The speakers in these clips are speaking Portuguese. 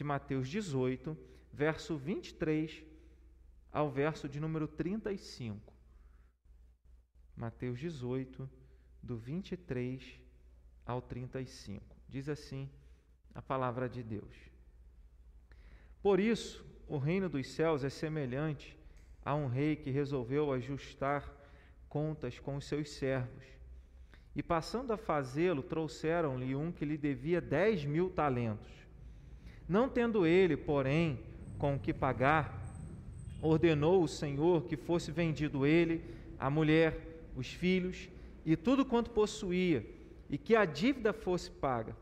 de Mateus 18, verso 23 ao verso de número 35. Mateus 18, do 23 ao 35. Diz assim a palavra de Deus. Por isso, o reino dos céus é semelhante a um rei que resolveu ajustar contas com os seus servos. E passando a fazê-lo, trouxeram-lhe um que lhe devia dez mil talentos. Não tendo ele, porém, com que pagar, ordenou o Senhor que fosse vendido ele, a mulher, os filhos e tudo quanto possuía, e que a dívida fosse paga.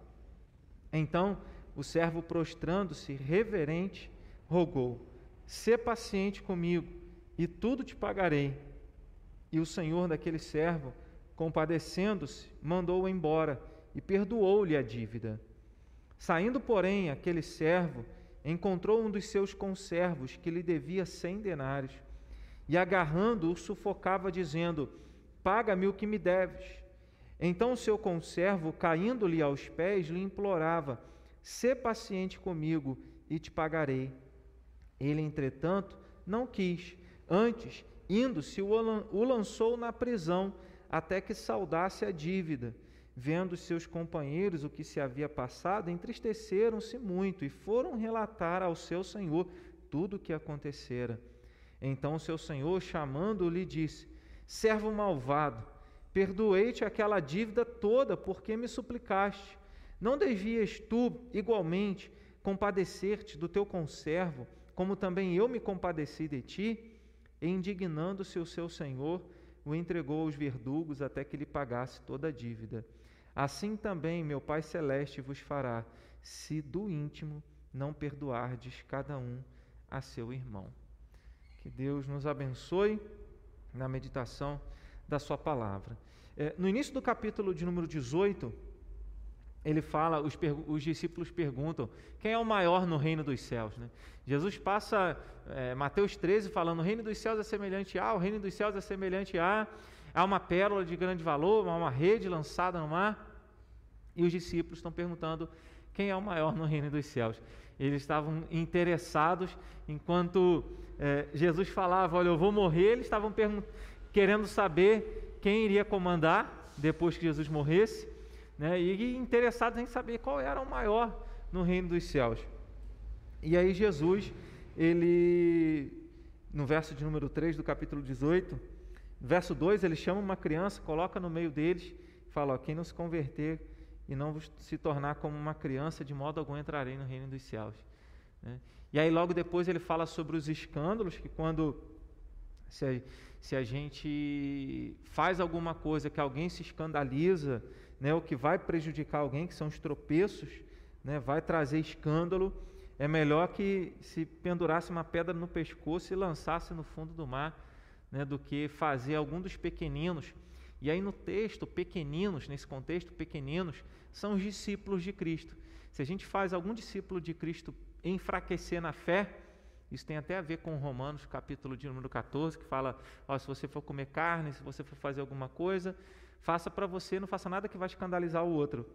Então o servo, prostrando-se reverente, rogou: Sê paciente comigo, e tudo te pagarei. E o senhor daquele servo, compadecendo-se, mandou-o embora e perdoou-lhe a dívida. Saindo, porém, aquele servo encontrou um dos seus conservos que lhe devia cem denários, e agarrando-o, sufocava, dizendo: Paga-me o que me deves. Então o seu conservo, caindo-lhe aos pés, lhe implorava: Sê paciente comigo e te pagarei. Ele, entretanto, não quis. Antes, indo-se, o lançou na prisão até que saudasse a dívida. Vendo seus companheiros o que se havia passado, entristeceram-se muito e foram relatar ao seu senhor tudo o que acontecera. Então seu senhor, chamando-o, lhe disse: Servo malvado, perdoei-te aquela dívida toda porque me suplicaste. Não devias tu, igualmente, compadecer-te do teu conservo, como também eu me compadeci de ti? E indignando-se o seu senhor, o entregou aos verdugos até que lhe pagasse toda a dívida. Assim também meu Pai Celeste vos fará, se do íntimo não perdoardes cada um a seu irmão. Que Deus nos abençoe na meditação da Sua palavra. É, no início do capítulo de número 18, ele fala, os, os, discípulos perguntam, quem é o maior no reino dos céus? Né? Jesus passa, é, Mateus 13, falando, o reino dos céus é semelhante a, o reino dos céus é semelhante a, há uma pérola de grande valor, há uma rede lançada no mar, e os discípulos estão perguntando, quem é o maior no reino dos céus? Eles estavam interessados, enquanto é, Jesus falava, olha, eu vou morrer, eles estavam querendo saber quem iria comandar depois que Jesus morresse, né, e interessados em saber qual era o maior no reino dos céus. E aí Jesus, ele, no verso de número 3 do capítulo 18, verso 2, ele chama uma criança, coloca no meio deles, fala, ó, quem não se converter e não se tornar como uma criança, de modo algum entrarei no reino dos céus. Né? E aí logo depois ele fala sobre os escândalos, que quando se a, se a gente faz alguma coisa que alguém se escandaliza, né, o que vai prejudicar alguém, que são os tropeços, né, vai trazer escândalo, é melhor que se pendurasse uma pedra no pescoço e lançasse no fundo do mar, né, do que fazer algum dos pequeninos. E aí no texto, pequeninos, nesse contexto, pequeninos, são os discípulos de Cristo. Se a gente faz algum discípulo de Cristo enfraquecer na fé, isso tem até a ver com Romanos, capítulo de número 14, que fala: ó, se você for comer carne, se você for fazer alguma coisa, faça para você, não faça nada que vai escandalizar o outro.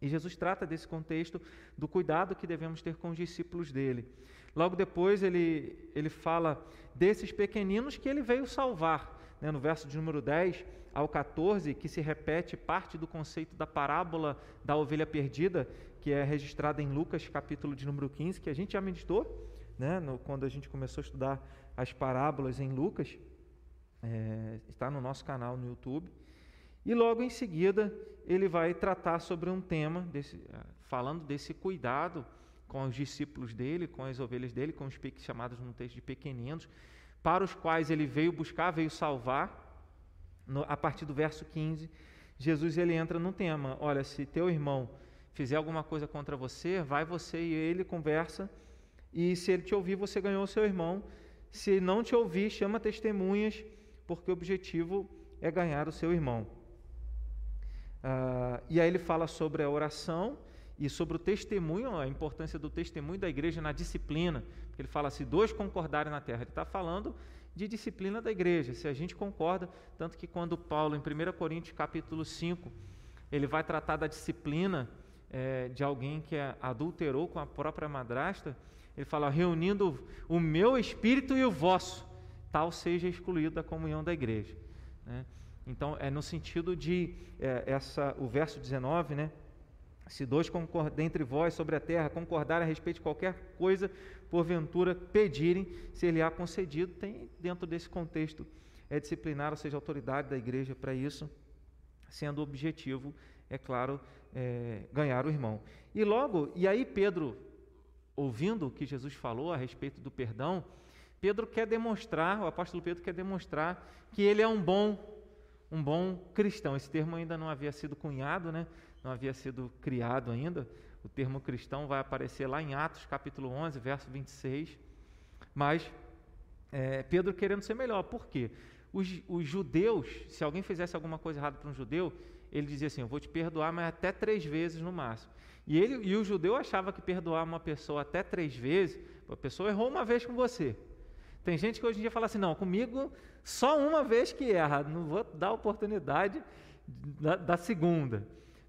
E Jesus trata desse contexto do cuidado que devemos ter com os discípulos dele. Logo depois ele, ele fala desses pequeninos que ele veio salvar. Né? No verso de número 10 ao 14, que se repete parte do conceito da parábola da ovelha perdida, que é registrada em Lucas, capítulo de número 15, que a gente já meditou né? no, quando a gente começou a estudar as parábolas em Lucas. É, está no nosso canal no YouTube. E logo em seguida ele vai tratar sobre um tema, desse, ah, falando desse cuidado com os discípulos dele, com as ovelhas dele, com os chamados no texto de pequeninos, para os quais ele veio buscar, veio salvar. No, a partir do verso 15, Jesus ele entra no tema: olha, se teu irmão fizer alguma coisa contra você, vai você e ele conversa, e se ele te ouvir, você ganhou o seu irmão. Se não te ouvir, chama testemunhas, porque o objetivo é ganhar o seu irmão. Uh, e aí ele fala sobre a oração e sobre o testemunho, a importância do testemunho da igreja na disciplina. Ele fala: se dois concordarem na terra, ele está falando de disciplina da igreja. Se a gente concorda, tanto que quando Paulo, em 1 Coríntios capítulo 5, ele vai tratar da disciplina é, de alguém que adulterou com a própria madrasta, ele fala: reunindo o meu espírito e o vosso, tal seja excluído da comunhão da igreja. Né? Então, é no sentido de, é, essa, o verso 19, né? Se dois dentre vós sobre a terra concordarem a respeito de qualquer coisa, porventura pedirem, se ele há concedido, tem dentro desse contexto é disciplinar, ou seja, a autoridade da igreja para isso, sendo o objetivo, é claro, é, ganhar o irmão. E logo, e aí Pedro, ouvindo o que Jesus falou a respeito do perdão, Pedro quer demonstrar, o apóstolo Pedro quer demonstrar que ele é um bom um bom cristão. Esse termo ainda não havia sido cunhado, né? Não havia sido criado ainda. O termo cristão vai aparecer lá em Atos capítulo 11, verso 26. Mas é, Pedro querendo ser melhor. Por quê? Os, os judeus, se alguém fizesse alguma coisa errada para um judeu, ele dizia assim: Eu vou te perdoar, mas até três vezes no máximo. E, ele, e o judeu achava que perdoar uma pessoa até três vezes, a pessoa errou uma vez com você. Tem gente que hoje em dia fala assim: Não, comigo só uma vez que erra, não vou dar oportunidade da, da segunda.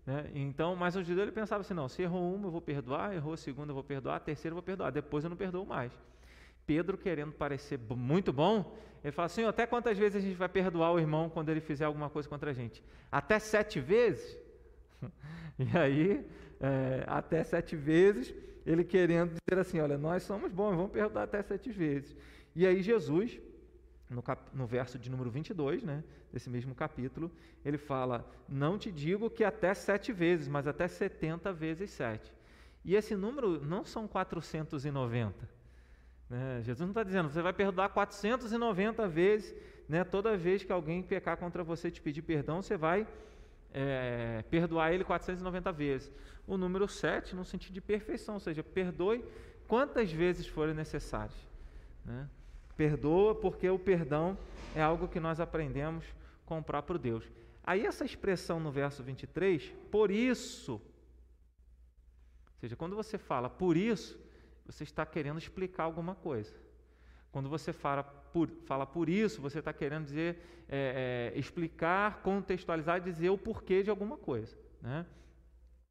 Né? Então, mas o judeu ele pensava assim: não, se errou uma eu vou perdoar, errou a segunda eu vou perdoar, a terceira eu vou perdoar, depois eu não perdoo mais. Pedro, querendo parecer muito bom, ele fala assim: até quantas vezes a gente vai perdoar o irmão quando ele fizer alguma coisa contra a gente? Até sete vezes? E aí, é, até sete vezes, ele querendo dizer assim: olha, nós somos bons, vamos perdoar até sete vezes. E aí, Jesus, no, cap, no verso de número 22, né, desse mesmo capítulo, ele fala: Não te digo que até sete vezes, mas até setenta vezes sete. E esse número não são 490. Né? Jesus não está dizendo, você vai perdoar 490 vezes, né? toda vez que alguém pecar contra você te pedir perdão, você vai é, perdoar ele 490 vezes. O número 7 no sentido de perfeição, ou seja, perdoe quantas vezes forem necessárias. Né? Perdoa porque o perdão é algo que nós aprendemos com o próprio Deus. Aí essa expressão no verso 23, por isso, ou seja, quando você fala por isso, você está querendo explicar alguma coisa. Quando você fala por, fala por isso, você está querendo dizer, é, é, explicar, contextualizar, dizer o porquê de alguma coisa. Né?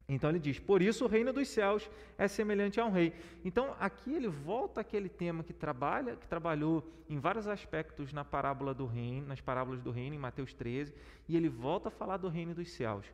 Então ele diz: Por isso o reino dos céus é semelhante a um rei. Então aqui ele volta àquele tema que trabalha, que trabalhou em vários aspectos na parábola do reino, nas parábolas do reino em Mateus 13, e ele volta a falar do reino dos céus.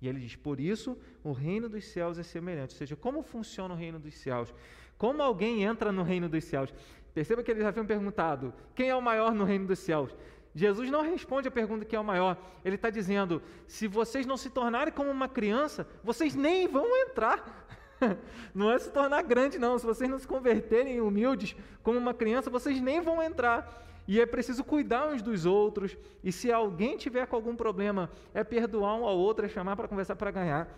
E ele diz: Por isso o reino dos céus é semelhante. Ou seja, como funciona o reino dos céus? Como alguém entra no reino dos céus? Perceba que eles haviam perguntado: quem é o maior no reino dos céus? Jesus não responde a pergunta quem é o maior. Ele está dizendo: se vocês não se tornarem como uma criança, vocês nem vão entrar. Não é se tornar grande, não. Se vocês não se converterem humildes como uma criança, vocês nem vão entrar. E é preciso cuidar uns dos outros. E se alguém tiver com algum problema, é perdoar um ao outro, é chamar para conversar para ganhar.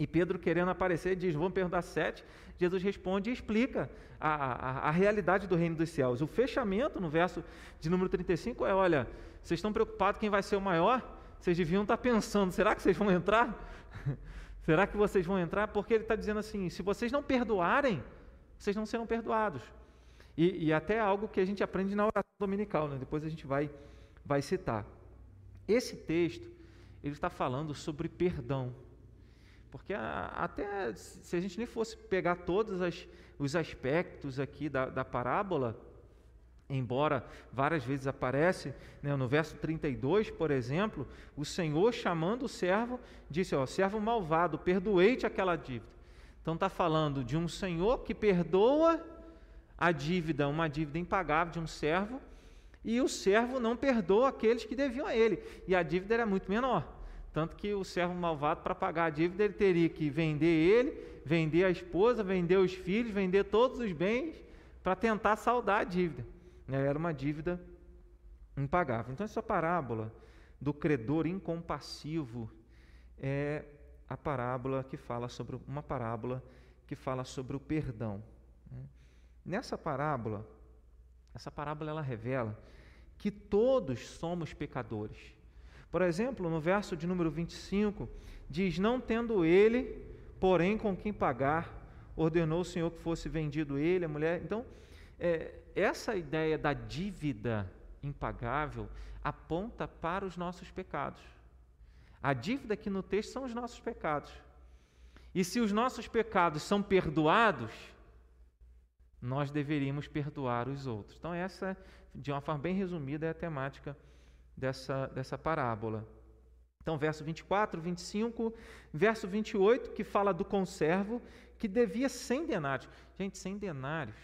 E Pedro, querendo aparecer, diz: Vamos perguntar sete. Jesus responde e explica a, a, a, realidade do reino dos céus. O fechamento, no verso de número 35, é: Olha, vocês estão preocupados quem vai ser o maior? Vocês deviam estar pensando: será que vocês vão entrar? será que vocês vão entrar? Porque ele está dizendo assim: se vocês não perdoarem, vocês não serão perdoados. E, e até algo que a gente aprende na oração dominical, né? depois a gente vai, vai citar. Esse texto, ele está falando sobre perdão. Porque a, até se a gente nem fosse pegar todos as, os aspectos aqui da, da parábola, embora várias vezes aparece, né, no verso 32, por exemplo, o Senhor chamando o servo, disse, ó, servo malvado, perdoei-te aquela dívida. Então está falando de um Senhor que perdoa a dívida, uma dívida impagável de um servo, e o servo não perdoa aqueles que deviam a ele, e a dívida era muito menor. Tanto que o servo malvado, para pagar a dívida, ele teria que vender ele, vender a esposa, vender os filhos, vender todos os bens para tentar saldar a dívida. Era uma dívida impagável. Então, essa parábola do credor incompassivo é a parábola que fala sobre uma parábola que fala sobre o perdão. Né? Nessa parábola, essa parábola ela revela que todos somos pecadores por exemplo, no verso de número 25, diz: Não tendo ele, porém com quem pagar, ordenou o Senhor que fosse vendido ele, a mulher. Então, é, essa ideia da dívida impagável aponta para os nossos pecados. A dívida aqui no texto são os nossos pecados. E se os nossos pecados são perdoados, nós deveríamos perdoar os outros. Então, essa, de uma forma bem resumida, é a temática dessa, dessa parábola. Então, verso 24, 25, verso 28, que fala do conservo que devia 100 denários. Gente, 100 denários.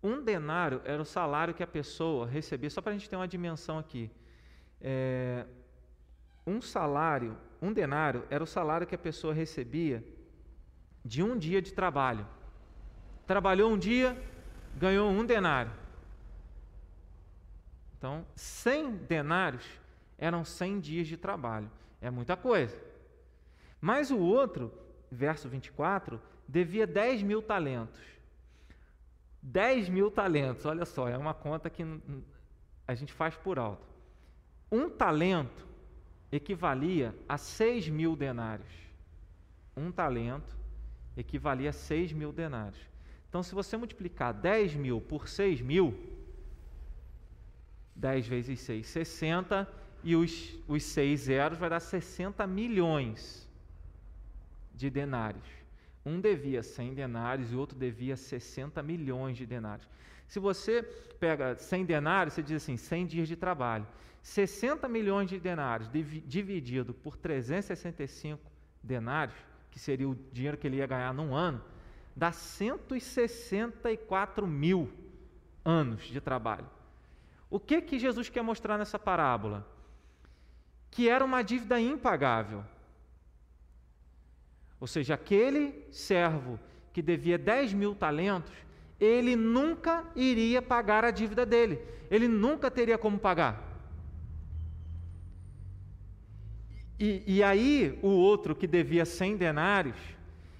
Um denário era o salário que a pessoa recebia, só para a gente ter uma dimensão aqui. É, um salário, um denário, era o salário que a pessoa recebia de um dia de trabalho. Trabalhou um dia, ganhou um denário. Então, 100 denários eram 100 dias de trabalho. É muita coisa. Mas o outro, verso 24, devia 10 mil talentos. 10 mil talentos, olha só, é uma conta que a gente faz por alto. Um talento equivalia a 6 mil denários. Um talento equivalia a 6 mil denários. Então, se você multiplicar 10 mil por 6 mil, 10 vezes 6, 60, e os, os 6 zeros vai dar 60 milhões de denários. Um devia 100 denários e o outro devia 60 milhões de denários. Se você pega 100 denários, você diz assim, 100 dias de trabalho. 60 milhões de denários dividido por 365 denários, que seria o dinheiro que ele ia ganhar num ano, dá 164 mil anos de trabalho. O que que Jesus quer mostrar nessa parábola? Que era uma dívida impagável. Ou seja, aquele servo que devia 10 mil talentos, ele nunca iria pagar a dívida dele. Ele nunca teria como pagar. E, e aí, o outro que devia 100 denários,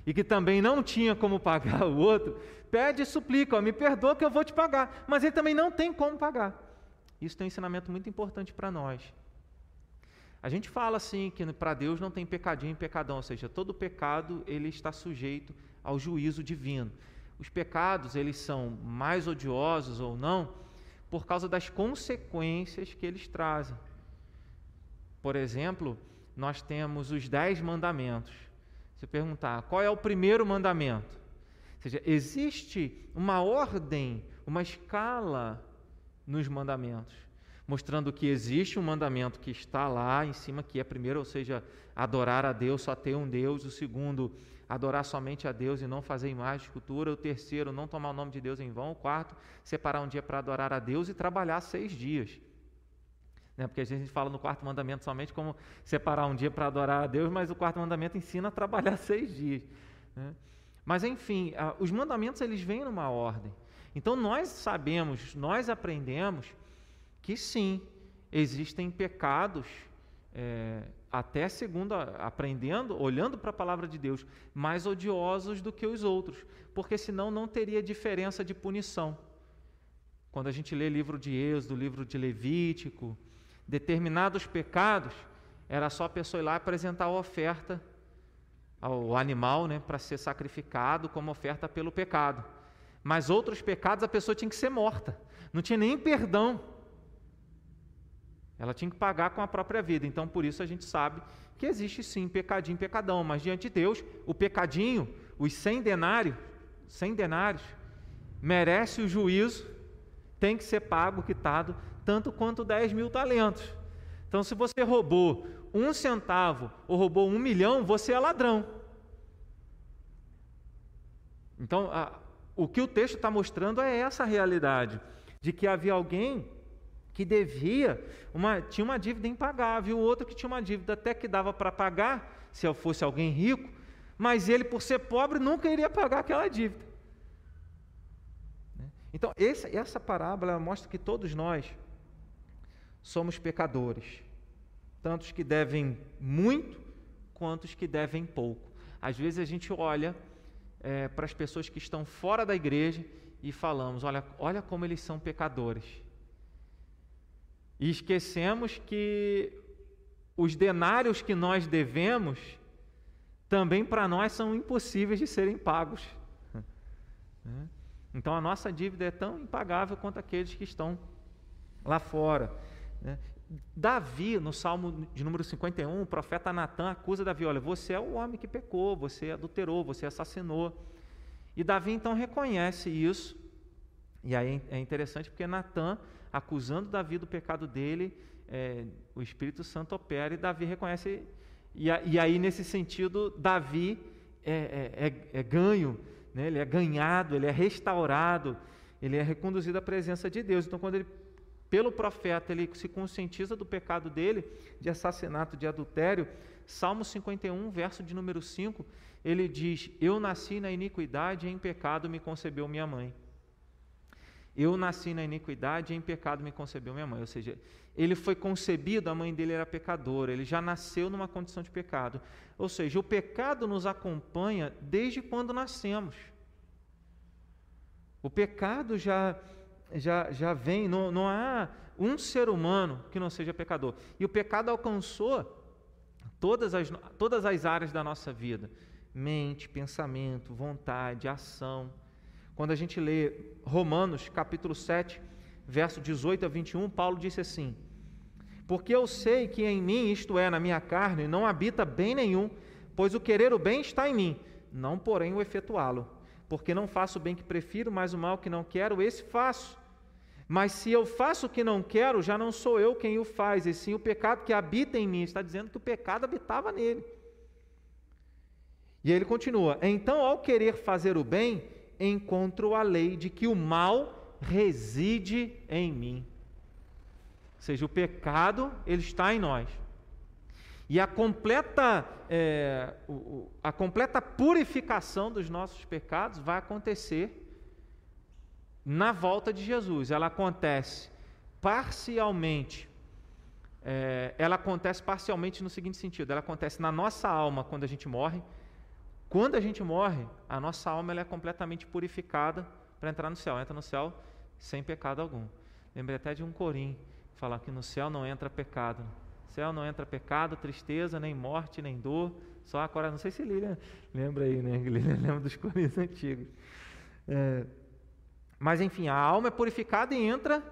e que também não tinha como pagar o outro, pede e suplica: ó, me perdoa que eu vou te pagar. Mas ele também não tem como pagar. Isso tem um ensinamento muito importante para nós. A gente fala assim que para Deus não tem pecadinho e pecadão, ou seja, todo pecado ele está sujeito ao juízo divino. Os pecados eles são mais odiosos ou não por causa das consequências que eles trazem. Por exemplo, nós temos os dez mandamentos. Se perguntar qual é o primeiro mandamento, ou seja, existe uma ordem, uma escala nos mandamentos, mostrando que existe um mandamento que está lá em cima, que é primeiro, ou seja, adorar a Deus, só ter um Deus, o segundo, adorar somente a Deus e não fazer imagem escultura, o terceiro, não tomar o nome de Deus em vão, o quarto, separar um dia para adorar a Deus e trabalhar seis dias. Né? Porque a gente fala no quarto mandamento somente como separar um dia para adorar a Deus, mas o quarto mandamento ensina a trabalhar seis dias. Né? Mas enfim, os mandamentos eles vêm numa ordem. Então nós sabemos, nós aprendemos que sim, existem pecados, é, até segundo aprendendo, olhando para a palavra de Deus, mais odiosos do que os outros, porque senão não teria diferença de punição. Quando a gente lê livro de Êxodo, livro de Levítico, determinados pecados, era só a pessoa ir lá apresentar a oferta ao animal, né, para ser sacrificado como oferta pelo pecado. Mas outros pecados a pessoa tinha que ser morta, não tinha nem perdão. Ela tinha que pagar com a própria vida. Então, por isso a gente sabe que existe sim pecadinho, pecadão, mas diante de Deus, o pecadinho, os 100 denários, 100 denários, merece o juízo, tem que ser pago, quitado, tanto quanto 10 mil talentos. Então, se você roubou um centavo ou roubou um milhão, você é ladrão. Então, a, o que o texto está mostrando é essa realidade, de que havia alguém que devia, uma, tinha uma dívida impagável, o outro que tinha uma dívida até que dava para pagar, se eu fosse alguém rico, mas ele, por ser pobre, nunca iria pagar aquela dívida. Então, essa, essa parábola mostra que todos nós somos pecadores, tanto os que devem muito, quanto os que devem pouco. Às vezes a gente olha é, para as pessoas que estão fora da igreja e falamos: olha, olha como eles são pecadores. E esquecemos que os denários que nós devemos também para nós são impossíveis de serem pagos. Né? Então a nossa dívida é tão impagável quanto aqueles que estão lá fora. Davi, no Salmo de número 51, o profeta Natan acusa Davi: olha, você é o homem que pecou, você adulterou, você assassinou. E Davi então reconhece isso, e aí é interessante porque Natan, acusando Davi do pecado dele, é, o Espírito Santo opera e Davi reconhece. E, e aí, nesse sentido, Davi é, é, é, é ganho, né? ele é ganhado, ele é restaurado, ele é reconduzido à presença de Deus. Então, quando ele, pelo profeta, ele se conscientiza do pecado dele, de assassinato, de adultério, Salmo 51, verso de número 5, ele diz: Eu nasci na iniquidade e em pecado me concebeu minha mãe. Eu nasci na iniquidade e em pecado me concebeu minha mãe. Ou seja, ele foi concebido, a mãe dele era pecadora, ele já nasceu numa condição de pecado. Ou seja, o pecado nos acompanha desde quando nascemos. O pecado já, já, já vem, não, não há um ser humano que não seja pecador. E o pecado alcançou todas as, todas as áreas da nossa vida: mente, pensamento, vontade, ação. Quando a gente lê Romanos capítulo 7, verso 18 a 21, Paulo disse assim: Porque eu sei que em mim, isto é, na minha carne, não habita bem nenhum, pois o querer o bem está em mim, não porém o efetuá-lo. Porque não faço o bem que prefiro, mas o mal que não quero, esse faço. Mas se eu faço o que não quero, já não sou eu quem o faz, e sim o pecado que habita em mim. Está dizendo que o pecado habitava nele. E ele continua: Então, ao querer fazer o bem, encontro a lei de que o mal reside em mim. Ou seja, o pecado ele está em nós. E a completa, é, a completa purificação dos nossos pecados vai acontecer na volta de Jesus. Ela acontece parcialmente. É, ela acontece parcialmente no seguinte sentido: ela acontece na nossa alma quando a gente morre, quando a gente morre, a nossa alma é completamente purificada para entrar no céu. Entra no céu sem pecado algum. Lembrei até de um corim, falar que no céu não entra pecado. No céu não entra pecado, tristeza, nem morte, nem dor. Só agora, não sei se Lilian lembra aí, né? Lilian lembra dos corins antigos. É, mas enfim, a alma é purificada e entra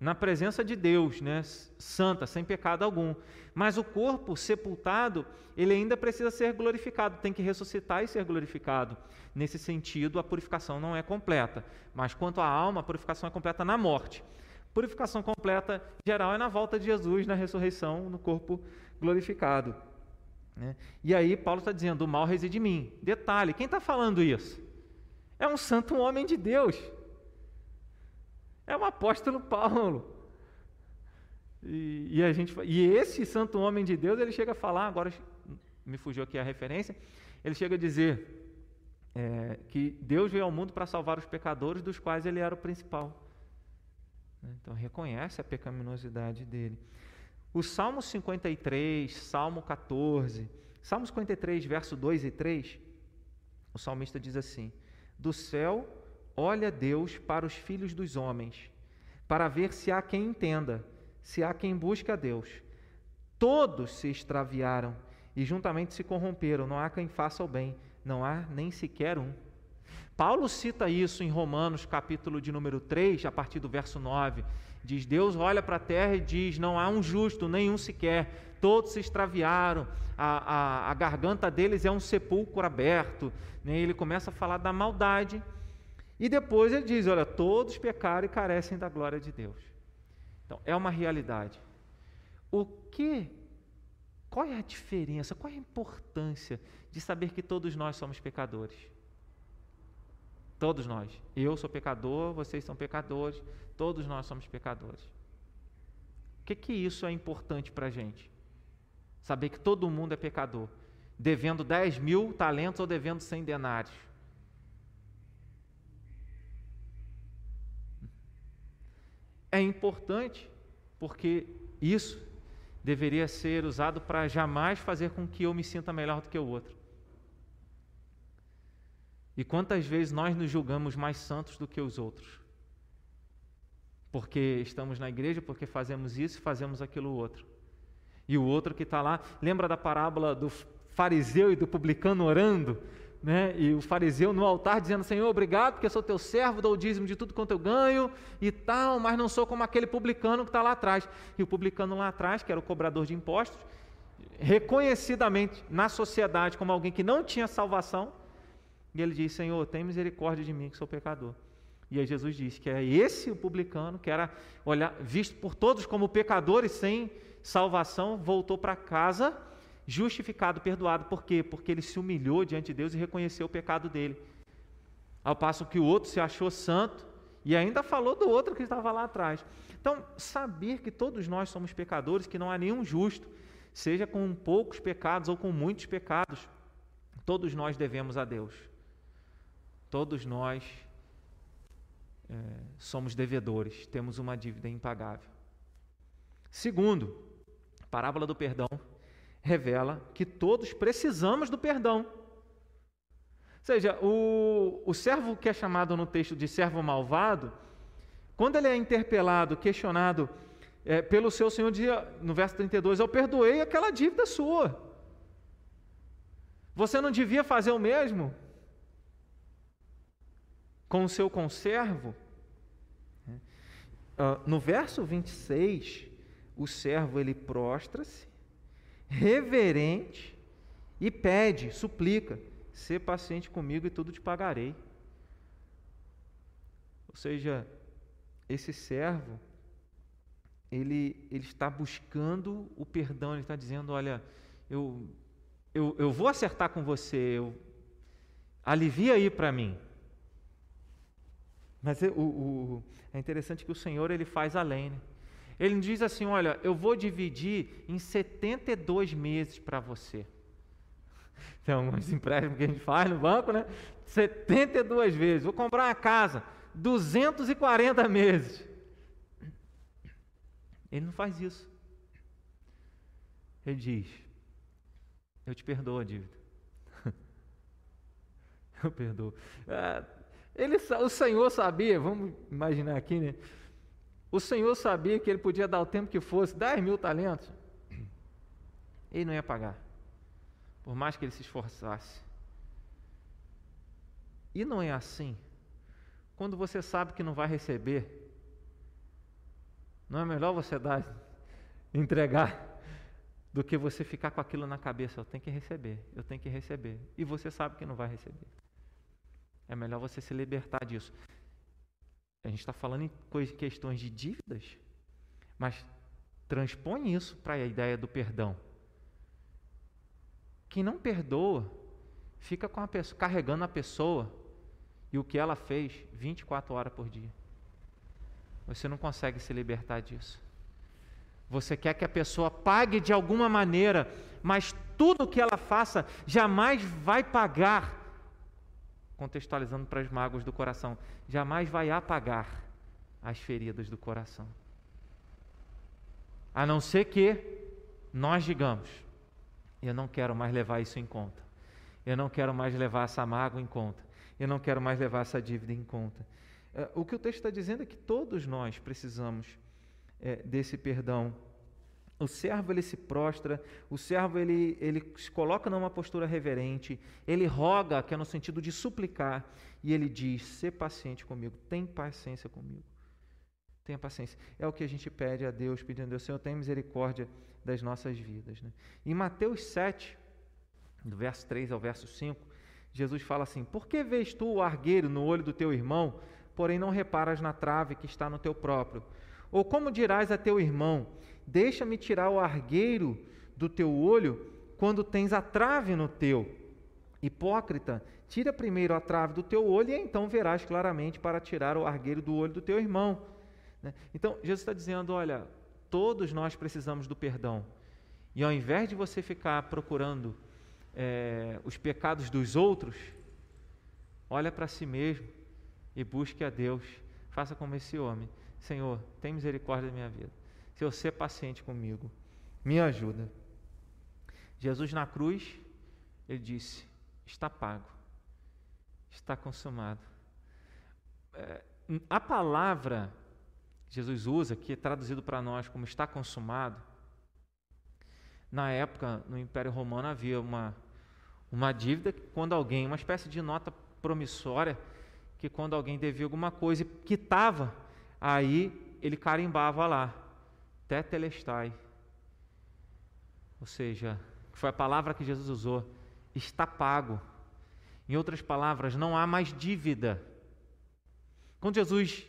na presença de Deus, né? santa, sem pecado algum. Mas o corpo sepultado, ele ainda precisa ser glorificado, tem que ressuscitar e ser glorificado. Nesse sentido, a purificação não é completa. Mas quanto à alma, a purificação é completa na morte. Purificação completa geral é na volta de Jesus, na ressurreição, no corpo glorificado. Né? E aí Paulo está dizendo: o mal reside em mim. Detalhe: quem está falando isso? É um santo homem de Deus. É o apóstolo Paulo. E, e, a gente, e esse santo homem de Deus, ele chega a falar, agora me fugiu aqui a referência, ele chega a dizer é, que Deus veio ao mundo para salvar os pecadores, dos quais ele era o principal. Então reconhece a pecaminosidade dele. O Salmo 53, Salmo 14, Salmo 53, verso 2 e 3, o salmista diz assim: Do céu olha Deus para os filhos dos homens, para ver se há quem entenda, se há quem busque a Deus. Todos se extraviaram e juntamente se corromperam, não há quem faça o bem, não há nem sequer um. Paulo cita isso em Romanos, capítulo de número 3, a partir do verso 9. Diz: Deus olha para a terra e diz: Não há um justo, nenhum sequer, todos se extraviaram, a, a, a garganta deles é um sepulcro aberto. Né? Ele começa a falar da maldade e depois ele diz: olha, todos pecaram e carecem da glória de Deus. Então, é uma realidade. O que, qual é a diferença, qual é a importância de saber que todos nós somos pecadores? Todos nós. Eu sou pecador, vocês são pecadores, todos nós somos pecadores. O que, que isso é importante para a gente? Saber que todo mundo é pecador, devendo 10 mil talentos ou devendo 100 denários. É importante porque isso deveria ser usado para jamais fazer com que eu me sinta melhor do que o outro. E quantas vezes nós nos julgamos mais santos do que os outros? Porque estamos na igreja, porque fazemos isso e fazemos aquilo outro. E o outro que está lá, lembra da parábola do fariseu e do publicano orando? Né? E o fariseu no altar dizendo: Senhor, obrigado, porque eu sou teu servo, dou o dízimo de tudo quanto eu ganho e tal, mas não sou como aquele publicano que está lá atrás. E o publicano lá atrás, que era o cobrador de impostos, reconhecidamente na sociedade como alguém que não tinha salvação, e ele diz: Senhor, tem misericórdia de mim, que sou pecador. E aí Jesus diz que é esse o publicano, que era olhar, visto por todos como pecador e sem salvação, voltou para casa justificado, perdoado. Por quê? Porque ele se humilhou diante de Deus e reconheceu o pecado dele. Ao passo que o outro se achou santo e ainda falou do outro que estava lá atrás. Então, saber que todos nós somos pecadores, que não há nenhum justo, seja com poucos pecados ou com muitos pecados, todos nós devemos a Deus. Todos nós é, somos devedores, temos uma dívida impagável. Segundo, parábola do perdão revela que todos precisamos do perdão. Ou seja, o, o servo que é chamado no texto de servo malvado, quando ele é interpelado, questionado é, pelo seu senhor, dizia, no verso 32, eu perdoei aquela dívida sua. Você não devia fazer o mesmo com o seu conservo? Uh, no verso 26, o servo ele prostra-se reverente e pede, suplica: ser paciente comigo e tudo te pagarei. Ou seja, esse servo, ele, ele está buscando o perdão, ele está dizendo: Olha, eu, eu, eu vou acertar com você, eu, alivia aí para mim. Mas o, o, é interessante que o Senhor ele faz além. Né? Ele diz assim: Olha, eu vou dividir em 72 meses para você. Tem alguns empréstimos que a gente faz no banco, né? 72 vezes. Vou comprar uma casa, 240 meses. Ele não faz isso. Ele diz: Eu te perdoo a dívida. eu perdoo. É, ele, o Senhor sabia, vamos imaginar aqui, né? O Senhor sabia que ele podia dar o tempo que fosse, 10 mil talentos. Ele não ia pagar, por mais que ele se esforçasse. E não é assim. Quando você sabe que não vai receber, não é melhor você dar, entregar, do que você ficar com aquilo na cabeça. Eu tenho que receber, eu tenho que receber. E você sabe que não vai receber. É melhor você se libertar disso. A gente está falando em questões de dívidas, mas transpõe isso para a ideia do perdão. Quem não perdoa fica a pessoa, carregando a pessoa e o que ela fez 24 horas por dia. Você não consegue se libertar disso. Você quer que a pessoa pague de alguma maneira, mas tudo que ela faça jamais vai pagar contextualizando para as mágoas do coração, jamais vai apagar as feridas do coração. A não ser que nós digamos: eu não quero mais levar isso em conta. Eu não quero mais levar essa mágoa em conta. Eu não quero mais levar essa dívida em conta. É, o que o texto está dizendo é que todos nós precisamos é, desse perdão o servo ele se prostra, o servo ele, ele se coloca numa postura reverente, ele roga, que é no sentido de suplicar, e ele diz: "Sê paciente comigo, tem paciência comigo". Tenha paciência. É o que a gente pede a Deus, pedindo a Deus, Senhor, tem misericórdia das nossas vidas. Né? Em Mateus 7, do verso 3 ao verso 5, Jesus fala assim: Por que vês tu o argueiro no olho do teu irmão, porém não reparas na trave que está no teu próprio? Ou como dirás a teu irmão: Deixa-me tirar o argueiro do teu olho quando tens a trave no teu. Hipócrita, tira primeiro a trave do teu olho e então verás claramente para tirar o argueiro do olho do teu irmão. Né? Então, Jesus está dizendo: olha, todos nós precisamos do perdão. E ao invés de você ficar procurando é, os pecados dos outros, olha para si mesmo e busque a Deus. Faça como esse homem: Senhor, tem misericórdia da minha vida. Senhor, ser paciente comigo. Me ajuda. Jesus na cruz, ele disse: está pago, está consumado. É, a palavra que Jesus usa, que é traduzido para nós como está consumado, na época, no Império Romano, havia uma, Uma dívida que quando alguém, uma espécie de nota promissória, que quando alguém devia alguma coisa e quitava, aí ele carimbava lá, tetelestai. Ou seja, foi a palavra que Jesus usou, está pago. Em outras palavras, não há mais dívida. Quando Jesus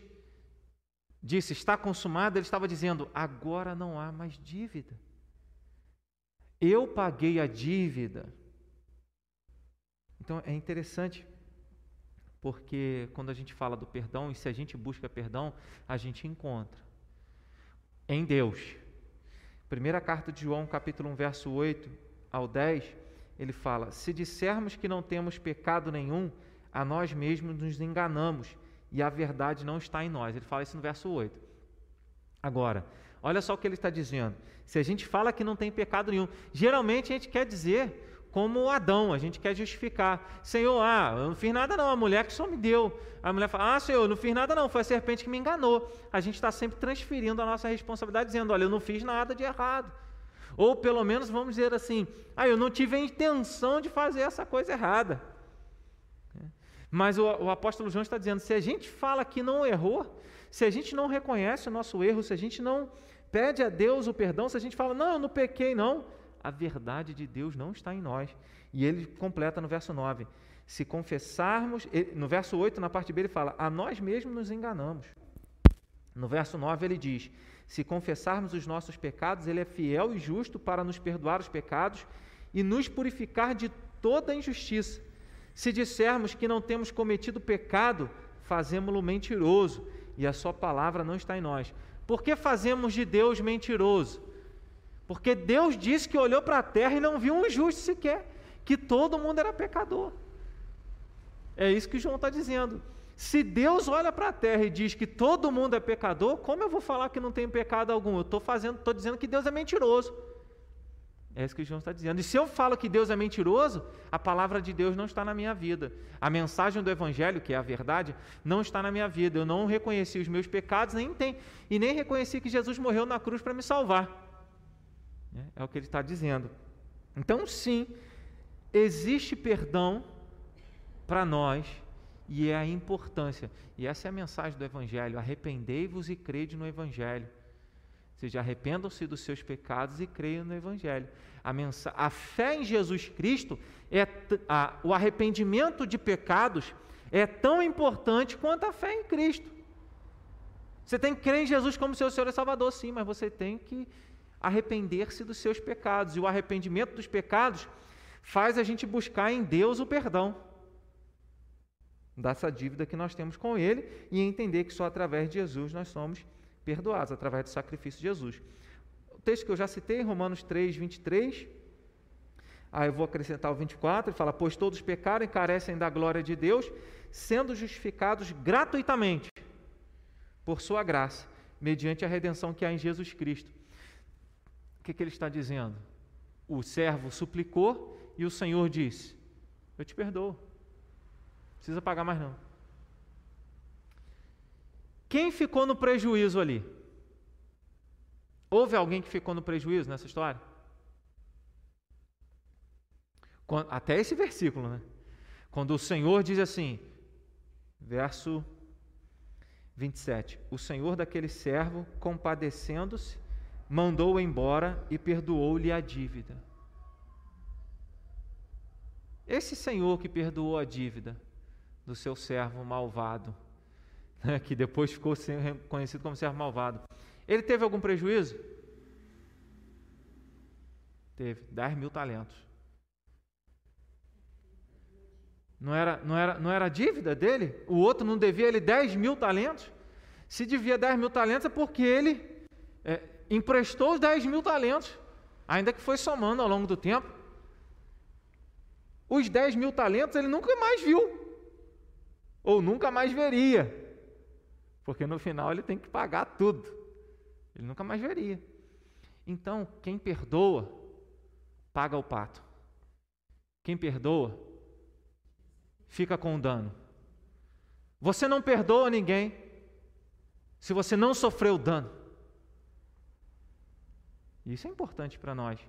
disse está consumado, ele estava dizendo agora não há mais dívida. Eu paguei a dívida. Então é interessante, porque quando a gente fala do perdão, e se a gente busca perdão, a gente encontra em Deus. Primeira carta de João, capítulo 1, verso 8 ao 10, ele fala: Se dissermos que não temos pecado nenhum, a nós mesmos nos enganamos e a verdade não está em nós. Ele fala isso no verso 8. Agora, olha só o que ele está dizendo. Se a gente fala que não tem pecado nenhum, geralmente a gente quer dizer como Adão, a gente quer justificar. Senhor, ah, eu não fiz nada não, a mulher que só me deu. A mulher fala, ah, Senhor, eu não fiz nada não, foi a serpente que me enganou. A gente está sempre transferindo a nossa responsabilidade, dizendo, olha, eu não fiz nada de errado. Ou pelo menos vamos dizer assim, ah, eu não tive a intenção de fazer essa coisa errada. Mas o, o apóstolo João está dizendo, se a gente fala que não errou, se a gente não reconhece o nosso erro, se a gente não pede a Deus o perdão, se a gente fala, não, eu não pequei, não, a verdade de Deus não está em nós. E ele completa no verso 9: se confessarmos, no verso 8, na parte B, ele fala, a nós mesmos nos enganamos. No verso 9 ele diz: se confessarmos os nossos pecados, ele é fiel e justo para nos perdoar os pecados e nos purificar de toda injustiça. Se dissermos que não temos cometido pecado, fazemos-lo mentiroso e a sua palavra não está em nós. Por que fazemos de Deus mentiroso? Porque Deus disse que olhou para a terra e não viu um justo sequer, que todo mundo era pecador. É isso que João está dizendo. Se Deus olha para a terra e diz que todo mundo é pecador, como eu vou falar que não tem pecado algum? Eu estou fazendo, estou dizendo que Deus é mentiroso. É isso que João está dizendo. E se eu falo que Deus é mentiroso, a palavra de Deus não está na minha vida. A mensagem do Evangelho, que é a verdade, não está na minha vida. Eu não reconheci os meus pecados, nem tem, e nem reconheci que Jesus morreu na cruz para me salvar. É, é o que ele está dizendo. Então, sim, existe perdão para nós e é a importância. E essa é a mensagem do Evangelho: arrependei-vos e crede no Evangelho. Ou seja, arrependam-se dos seus pecados e creiam no Evangelho. A, mensa a fé em Jesus Cristo, é a, o arrependimento de pecados é tão importante quanto a fé em Cristo. Você tem que crer em Jesus como seu Senhor e Salvador, sim, mas você tem que arrepender-se dos seus pecados. E o arrependimento dos pecados faz a gente buscar em Deus o perdão dessa dívida que nós temos com Ele e entender que só através de Jesus nós somos perdoados, através do sacrifício de Jesus. O texto que eu já citei, Romanos 3, 23. Aí eu vou acrescentar o 24, ele fala: Pois todos pecaram e carecem da glória de Deus, sendo justificados gratuitamente por Sua graça, mediante a redenção que há em Jesus Cristo que, que ele está dizendo? O servo suplicou e o Senhor disse: Eu te perdoo. Não precisa pagar mais não. Quem ficou no prejuízo ali? Houve alguém que ficou no prejuízo nessa história? Até esse versículo, né? Quando o Senhor diz assim, verso 27, o Senhor daquele servo, compadecendo-se, mandou-o embora e perdoou-lhe a dívida. Esse senhor que perdoou a dívida do seu servo malvado, né, que depois ficou conhecido como servo malvado, ele teve algum prejuízo? Teve 10 mil talentos. Não era, não, era, não era a dívida dele? O outro não devia ele 10 mil talentos? Se devia 10 mil talentos é porque ele é, emprestou os 10 mil talentos, ainda que foi somando ao longo do tempo. Os 10 mil talentos ele nunca mais viu, ou nunca mais veria, porque no final ele tem que pagar tudo, ele nunca mais veria. Então, quem perdoa, paga o pato. Quem perdoa, fica com o dano. Você não perdoa ninguém se você não sofreu dano. Isso é importante para nós.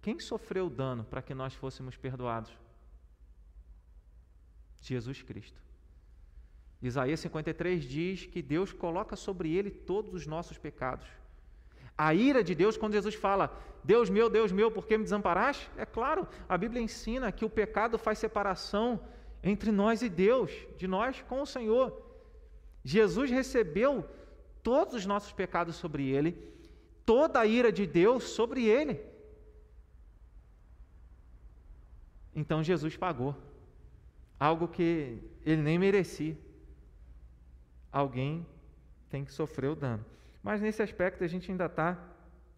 Quem sofreu o dano para que nós fôssemos perdoados? Jesus Cristo. Isaías 53 diz que Deus coloca sobre ele todos os nossos pecados. A ira de Deus, quando Jesus fala, Deus meu, Deus meu, por que me desamparaste? É claro, a Bíblia ensina que o pecado faz separação entre nós e Deus, de nós com o Senhor. Jesus recebeu todos os nossos pecados sobre ele, toda a ira de Deus sobre ele. Então Jesus pagou algo que ele nem merecia. Alguém tem que sofrer o dano. Mas nesse aspecto a gente ainda está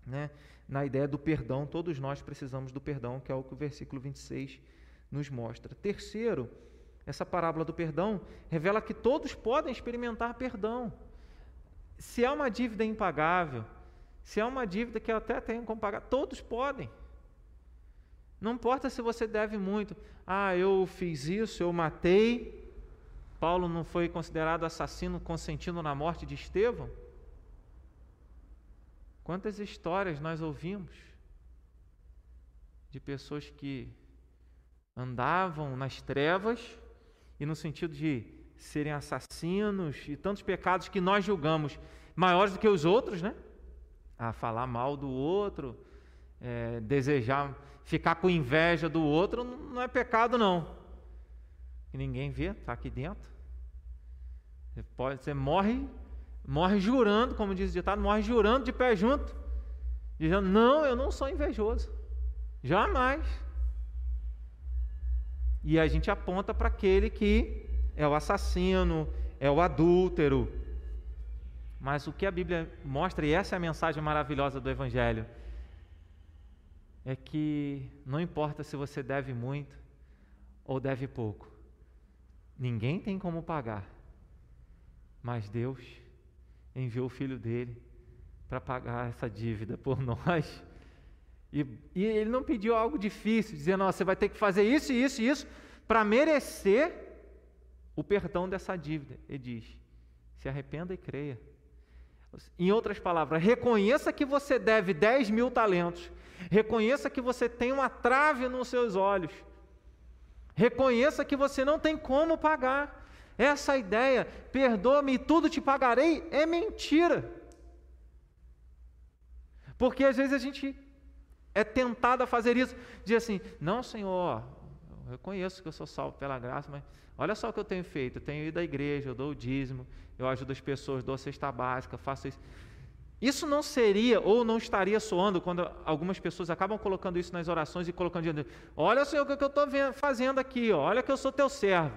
né, na ideia do perdão, todos nós precisamos do perdão, que é o que o versículo 26 nos mostra. Terceiro, essa parábola do perdão revela que todos podem experimentar perdão. Se é uma dívida impagável, se é uma dívida que eu até tenho como pagar, todos podem. Não importa se você deve muito. Ah, eu fiz isso, eu matei. Paulo não foi considerado assassino consentindo na morte de Estevão? Quantas histórias nós ouvimos de pessoas que andavam nas trevas e no sentido de serem assassinos e tantos pecados que nós julgamos maiores do que os outros, né? A falar mal do outro, é, desejar ficar com inveja do outro não é pecado, não. Ninguém vê, está aqui dentro. Você, pode, você morre, morre jurando, como diz o ditado, morre jurando de pé junto, dizendo: Não, eu não sou invejoso. Jamais. E a gente aponta para aquele que é o assassino, é o adúltero. Mas o que a Bíblia mostra, e essa é a mensagem maravilhosa do Evangelho, é que não importa se você deve muito ou deve pouco, ninguém tem como pagar, mas Deus enviou o Filho dele para pagar essa dívida por nós. E, e, ele não pediu algo difícil, dizendo: oh, você vai ter que fazer isso, isso e isso para merecer o perdão dessa dívida. Ele diz: se arrependa e creia. Em outras palavras, reconheça que você deve 10 mil talentos Reconheça que você tem uma trave nos seus olhos. Reconheça que você não tem como pagar. Essa ideia, perdoa-me e tudo te pagarei, é mentira. Porque às vezes a gente é tentado a fazer isso, dizer assim: não, Senhor, eu reconheço que eu sou salvo pela graça, mas olha só o que eu tenho feito: eu tenho ido à igreja, eu dou o dízimo, eu ajudo as pessoas, dou a cesta básica, faço isso. Isso não seria ou não estaria soando quando algumas pessoas acabam colocando isso nas orações e colocando diante Olha, Senhor, o que eu estou fazendo aqui, olha que eu sou teu servo.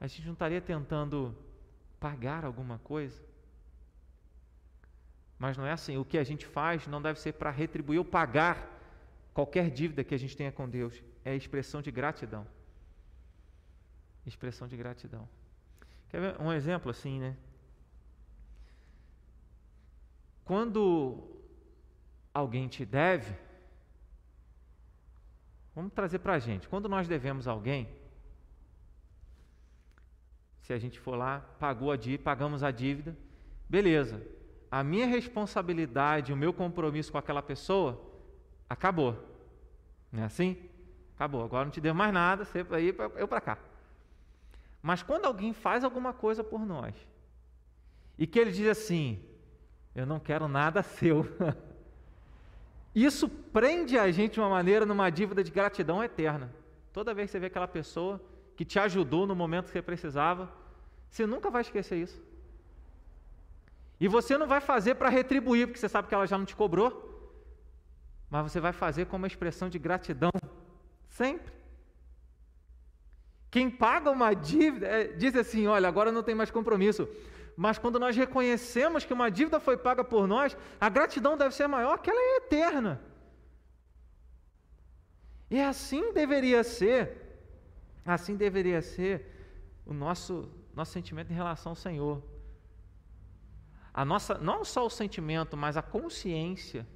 A gente não estaria tentando pagar alguma coisa? Mas não é assim. O que a gente faz não deve ser para retribuir ou pagar qualquer dívida que a gente tenha com Deus. É expressão de gratidão. Expressão de gratidão. Quer ver um exemplo assim, né? Quando alguém te deve, vamos trazer para a gente. Quando nós devemos alguém, se a gente for lá, pagou a dívida, pagamos a dívida, beleza. A minha responsabilidade, o meu compromisso com aquela pessoa acabou. Não é assim? Acabou. Agora não te devo mais nada, você ir eu para cá. Mas quando alguém faz alguma coisa por nós, e que ele diz assim: eu não quero nada seu. Isso prende a gente de uma maneira numa dívida de gratidão eterna. Toda vez que você vê aquela pessoa que te ajudou no momento que você precisava, você nunca vai esquecer isso. E você não vai fazer para retribuir, porque você sabe que ela já não te cobrou, mas você vai fazer como uma expressão de gratidão, sempre. Quem paga uma dívida, é, diz assim: olha, agora não tem mais compromisso, mas quando nós reconhecemos que uma dívida foi paga por nós, a gratidão deve ser maior, que ela é eterna. E assim deveria ser, assim deveria ser o nosso, nosso sentimento em relação ao Senhor. A nossa, não só o sentimento, mas a consciência,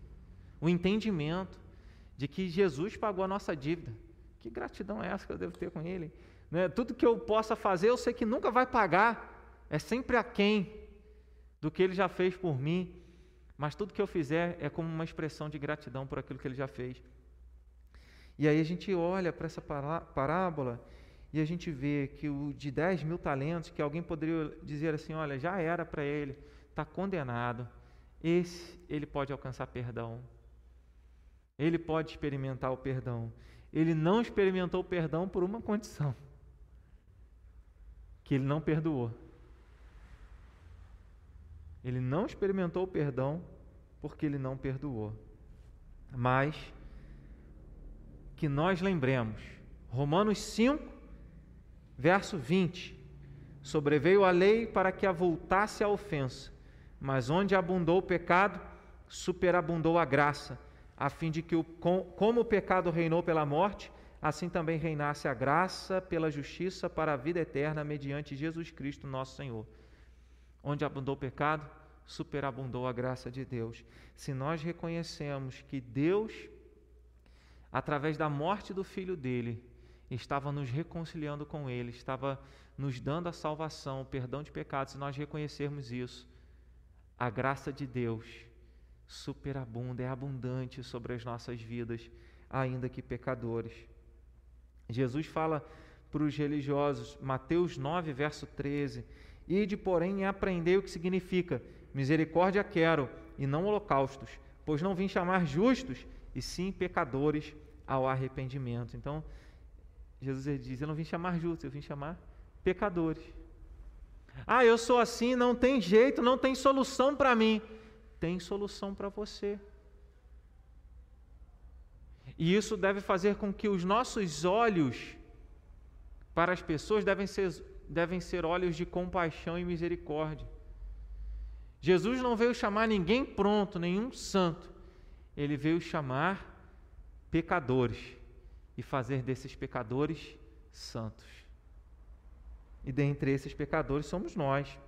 o entendimento de que Jesus pagou a nossa dívida. Que gratidão é essa que eu devo ter com Ele? Né? Tudo que eu possa fazer, eu sei que nunca vai pagar é sempre aquém do que ele já fez por mim, mas tudo que eu fizer é como uma expressão de gratidão por aquilo que ele já fez. E aí a gente olha para essa parábola e a gente vê que o de 10 mil talentos, que alguém poderia dizer assim: olha, já era para ele, está condenado, esse ele pode alcançar perdão. Ele pode experimentar o perdão. Ele não experimentou o perdão por uma condição: que ele não perdoou. Ele não experimentou o perdão porque ele não perdoou. Mas que nós lembremos, Romanos 5, verso 20: Sobreveio a lei para que avultasse a ofensa, mas onde abundou o pecado, superabundou a graça, a fim de que, o, como o pecado reinou pela morte, assim também reinasse a graça pela justiça para a vida eterna mediante Jesus Cristo, nosso Senhor. Onde abundou o pecado, superabundou a graça de Deus. Se nós reconhecemos que Deus, através da morte do filho dele, estava nos reconciliando com ele, estava nos dando a salvação, o perdão de pecados, se nós reconhecermos isso, a graça de Deus superabunda, é abundante sobre as nossas vidas, ainda que pecadores. Jesus fala para os religiosos, Mateus 9, verso 13: Ide, porém, e aprendei o que significa misericórdia quero, e não holocaustos, pois não vim chamar justos, e sim pecadores ao arrependimento. Então, Jesus diz: Eu não vim chamar justos, eu vim chamar pecadores. Ah, eu sou assim, não tem jeito, não tem solução para mim. Tem solução para você. E isso deve fazer com que os nossos olhos para as pessoas devem ser, devem ser olhos de compaixão e misericórdia. Jesus não veio chamar ninguém pronto, nenhum santo. Ele veio chamar pecadores e fazer desses pecadores santos. E dentre esses pecadores somos nós,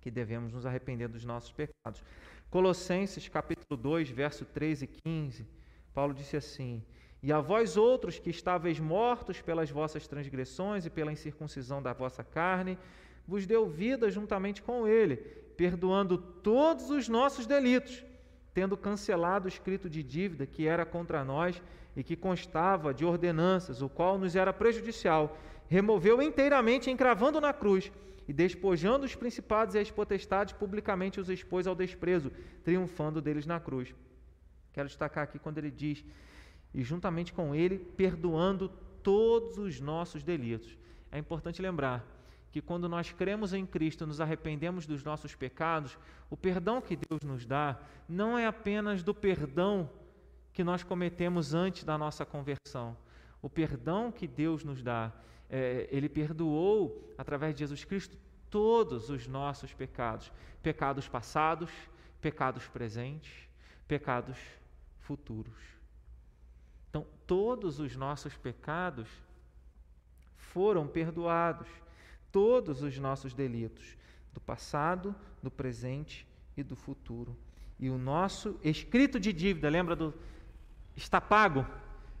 que devemos nos arrepender dos nossos pecados. Colossenses capítulo 2, verso 13 e 15, Paulo disse assim: E a vós outros que estáveis mortos pelas vossas transgressões e pela incircuncisão da vossa carne, vos deu vida juntamente com ele, perdoando todos os nossos delitos, tendo cancelado o escrito de dívida que era contra nós e que constava de ordenanças, o qual nos era prejudicial, removeu inteiramente, encravando na cruz, e despojando os principados e as potestades, publicamente os expôs ao desprezo, triunfando deles na cruz. Quero destacar aqui quando ele diz, e juntamente com ele, perdoando todos os nossos delitos. É importante lembrar que quando nós cremos em Cristo, nos arrependemos dos nossos pecados, o perdão que Deus nos dá não é apenas do perdão que nós cometemos antes da nossa conversão. O perdão que Deus nos dá, é, Ele perdoou, através de Jesus Cristo, todos os nossos pecados: pecados passados, pecados presentes, pecados futuros. Então, todos os nossos pecados foram perdoados todos os nossos delitos, do passado, do presente e do futuro. E o nosso escrito de dívida, lembra do está pago?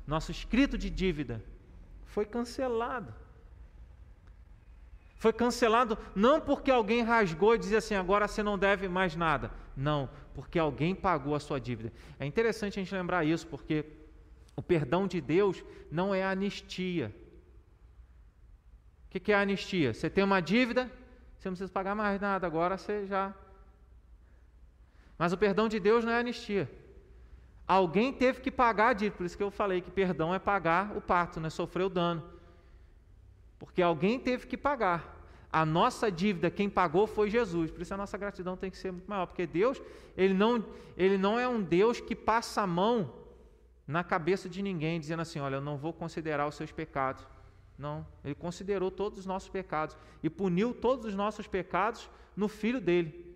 Nosso escrito de dívida foi cancelado. Foi cancelado não porque alguém rasgou e dizia assim, agora você não deve mais nada. Não, porque alguém pagou a sua dívida. É interessante a gente lembrar isso, porque o perdão de Deus não é anistia. O que é anistia? Você tem uma dívida, você não precisa pagar mais nada, agora você já. Mas o perdão de Deus não é anistia. Alguém teve que pagar a dívida, por isso que eu falei que perdão é pagar o pato, né? sofrer o dano. Porque alguém teve que pagar. A nossa dívida, quem pagou foi Jesus. Por isso a nossa gratidão tem que ser muito maior. Porque Deus, Ele não, ele não é um Deus que passa a mão na cabeça de ninguém, dizendo assim: olha, eu não vou considerar os seus pecados. Não, ele considerou todos os nossos pecados e puniu todos os nossos pecados no filho dele.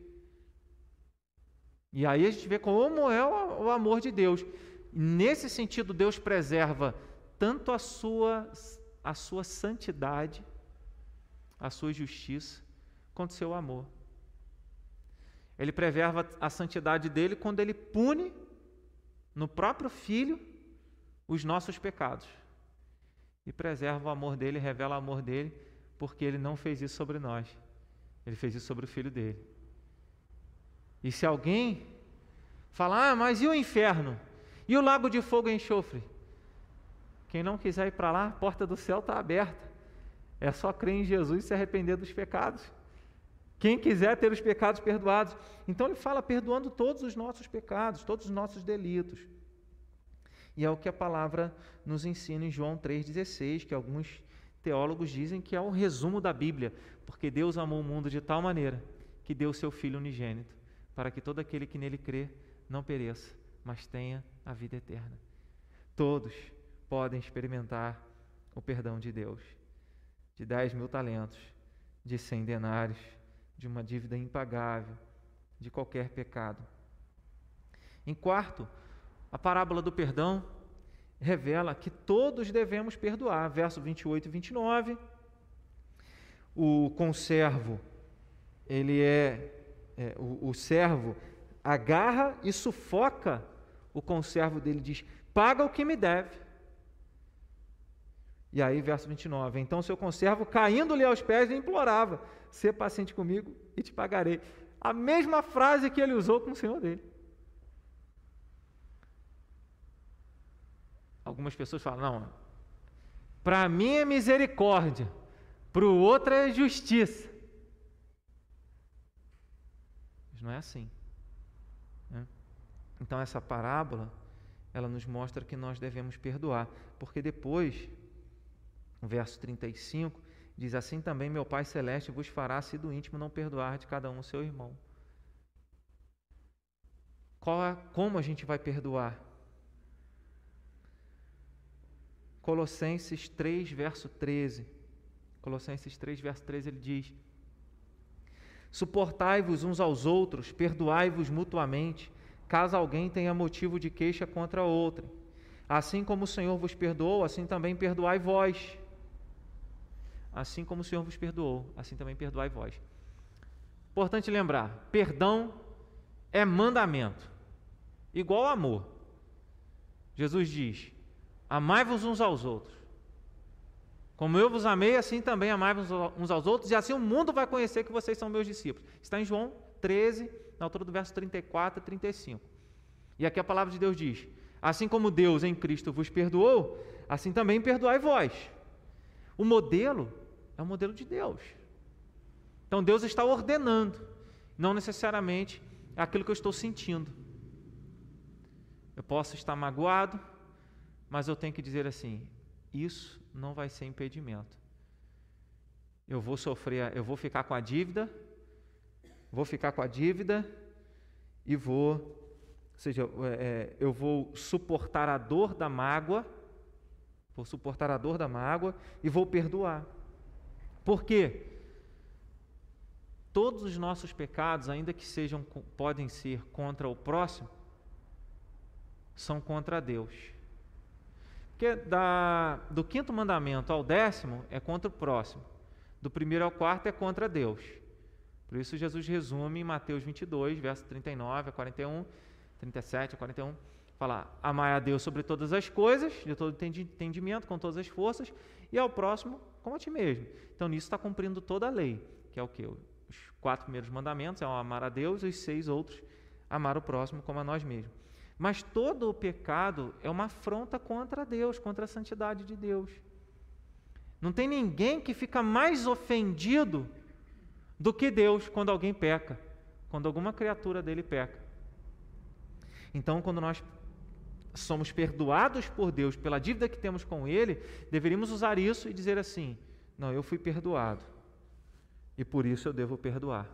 E aí a gente vê como é o amor de Deus. Nesse sentido, Deus preserva tanto a sua, a sua santidade, a sua justiça, quanto o seu amor. Ele preserva a santidade dele quando ele pune no próprio filho os nossos pecados e preserva o amor dele, revela o amor dele, porque ele não fez isso sobre nós. Ele fez isso sobre o filho dele. E se alguém falar, ah, mas e o inferno? E o lago de fogo e enxofre? Quem não quiser ir para lá, a porta do céu está aberta. É só crer em Jesus e se arrepender dos pecados. Quem quiser ter os pecados perdoados. Então ele fala perdoando todos os nossos pecados, todos os nossos delitos. E é o que a palavra nos ensina em João 3,16, que alguns teólogos dizem que é o resumo da Bíblia, porque Deus amou o mundo de tal maneira que deu seu Filho unigênito, para que todo aquele que nele crê não pereça, mas tenha a vida eterna. Todos podem experimentar o perdão de Deus, de 10 mil talentos, de 100 denários, de uma dívida impagável, de qualquer pecado. Em quarto, a parábola do perdão revela que todos devemos perdoar. Verso 28 e 29. O conservo, ele é, é o, o servo agarra e sufoca o conservo dele, diz: Paga o que me deve. E aí, verso 29. Então seu conservo, caindo-lhe aos pés, implorava: Sê paciente comigo e te pagarei. A mesma frase que ele usou com o senhor dele. Algumas pessoas falam: não, para mim é misericórdia, para o outro é justiça. Mas não é assim. Né? Então, essa parábola, ela nos mostra que nós devemos perdoar, porque depois, verso 35, diz assim também: Meu Pai Celeste vos fará, se do íntimo não perdoar de cada um o seu irmão. É, como a gente vai perdoar? Colossenses 3, verso 13. Colossenses 3, verso 13, ele diz: Suportai-vos uns aos outros, perdoai-vos mutuamente, caso alguém tenha motivo de queixa contra outro. Assim como o Senhor vos perdoou, assim também perdoai vós. Assim como o Senhor vos perdoou, assim também perdoai vós. Importante lembrar: perdão é mandamento, igual amor. Jesus diz: Amai-vos uns aos outros. Como eu vos amei, assim também amai-vos uns aos outros, e assim o mundo vai conhecer que vocês são meus discípulos. Está em João 13, na altura do verso 34 e 35. E aqui a palavra de Deus diz: Assim como Deus em Cristo vos perdoou, assim também perdoai vós. O modelo é o modelo de Deus. Então Deus está ordenando, não necessariamente aquilo que eu estou sentindo. Eu posso estar magoado, mas eu tenho que dizer assim: isso não vai ser impedimento. Eu vou sofrer, eu vou ficar com a dívida, vou ficar com a dívida e vou, ou seja, é, eu vou suportar a dor da mágoa, vou suportar a dor da mágoa e vou perdoar. Por quê? Todos os nossos pecados, ainda que sejam podem ser contra o próximo, são contra Deus. Porque da, do quinto mandamento ao décimo é contra o próximo, do primeiro ao quarto é contra Deus. Por isso Jesus resume em Mateus 22, verso 39 a 41, 37 a 41, fala: Amai a Deus sobre todas as coisas, de todo entendimento, com todas as forças, e ao próximo como a ti mesmo. Então nisso está cumprindo toda a lei, que é o que? Os quatro primeiros mandamentos é amar a Deus, e os seis outros, amar o próximo como a nós mesmos. Mas todo o pecado é uma afronta contra Deus, contra a santidade de Deus. Não tem ninguém que fica mais ofendido do que Deus quando alguém peca, quando alguma criatura dele peca. Então, quando nós somos perdoados por Deus pela dívida que temos com Ele, deveríamos usar isso e dizer assim: não, eu fui perdoado e por isso eu devo perdoar.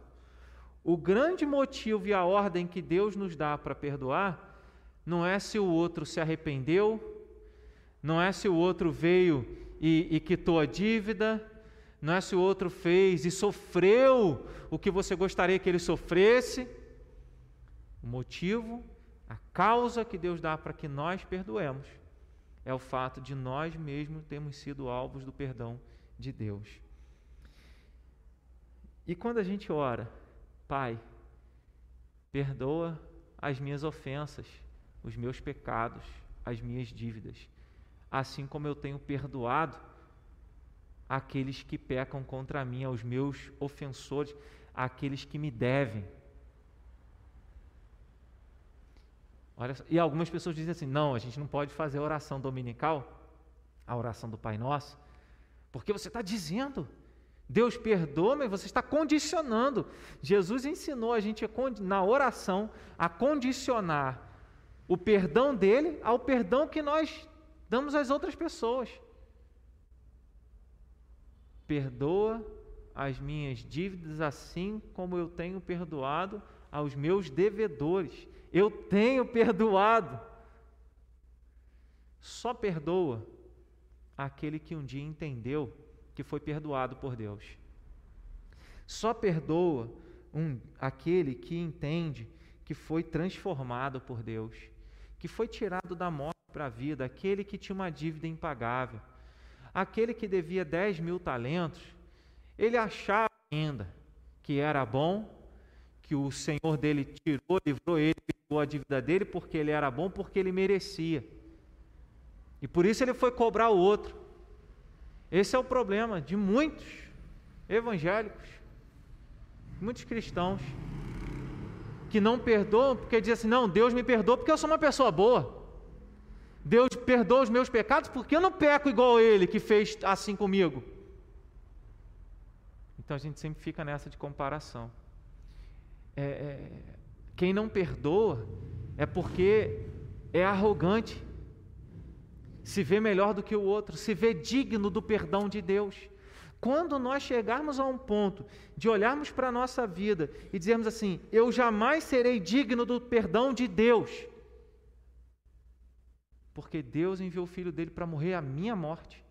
O grande motivo e a ordem que Deus nos dá para perdoar não é se o outro se arrependeu, não é se o outro veio e, e quitou a dívida, não é se o outro fez e sofreu o que você gostaria que ele sofresse. O motivo, a causa que Deus dá para que nós perdoemos é o fato de nós mesmos termos sido alvos do perdão de Deus. E quando a gente ora, Pai, perdoa as minhas ofensas, os meus pecados, as minhas dívidas, assim como eu tenho perdoado aqueles que pecam contra mim, aos meus ofensores, aqueles que me devem. Olha, e algumas pessoas dizem assim: não, a gente não pode fazer a oração dominical, a oração do Pai Nosso, Porque você está dizendo, Deus perdoa, mas você está condicionando. Jesus ensinou a gente na oração a condicionar o perdão dele ao perdão que nós damos às outras pessoas. Perdoa as minhas dívidas assim como eu tenho perdoado aos meus devedores. Eu tenho perdoado. Só perdoa aquele que um dia entendeu que foi perdoado por Deus. Só perdoa um, aquele que entende que foi transformado por Deus, que foi tirado da morte para a vida, aquele que tinha uma dívida impagável, aquele que devia 10 mil talentos, ele achava ainda que era bom, que o Senhor dele tirou, livrou ele, a dívida dele porque ele era bom, porque ele merecia. E por isso ele foi cobrar o outro. Esse é o problema de muitos evangélicos, muitos cristãos, que não perdoam porque dizem assim: não, Deus me perdoa porque eu sou uma pessoa boa. Deus perdoa os meus pecados porque eu não peco igual ele que fez assim comigo. Então a gente sempre fica nessa de comparação. É, é, quem não perdoa é porque é arrogante, se vê melhor do que o outro, se vê digno do perdão de Deus. Quando nós chegarmos a um ponto de olharmos para a nossa vida e dizermos assim: Eu jamais serei digno do perdão de Deus, porque Deus enviou o filho dele para morrer a minha morte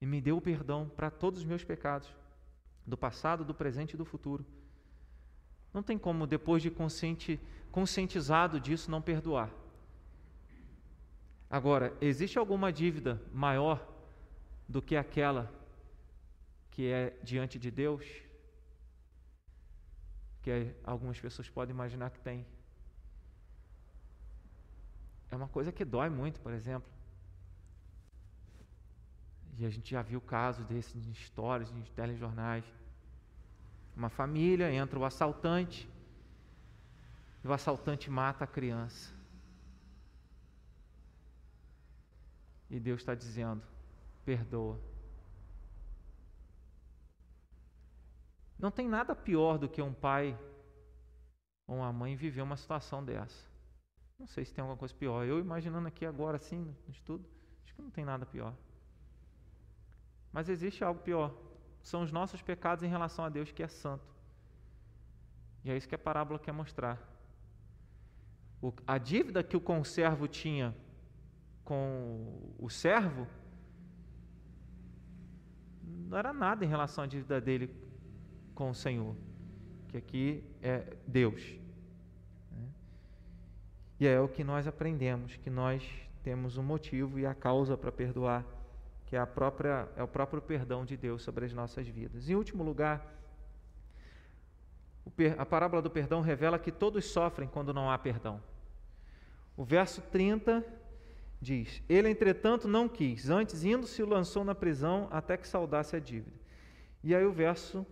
e me deu o perdão para todos os meus pecados, do passado, do presente e do futuro. Não tem como, depois de consciente, conscientizado disso, não perdoar. Agora, existe alguma dívida maior do que aquela que é diante de Deus? Que algumas pessoas podem imaginar que tem. É uma coisa que dói muito, por exemplo. E a gente já viu casos desses em histórias, em telejornais. Uma família, entra o assaltante, e o assaltante mata a criança. E Deus está dizendo: perdoa. Não tem nada pior do que um pai ou uma mãe viver uma situação dessa. Não sei se tem alguma coisa pior. Eu imaginando aqui agora assim, no estudo, acho que não tem nada pior. Mas existe algo pior. São os nossos pecados em relação a Deus que é santo. E é isso que a parábola quer mostrar. O, a dívida que o conservo tinha com o servo não era nada em relação à dívida dele com o Senhor, que aqui é Deus. Né? E é o que nós aprendemos, que nós temos um motivo e a causa para perdoar, que é, a própria, é o próprio perdão de Deus sobre as nossas vidas. Em último lugar, a parábola do perdão revela que todos sofrem quando não há perdão. O verso 30 diz: Ele, entretanto, não quis, antes, indo, se lançou na prisão até que saudasse a dívida. E aí o verso,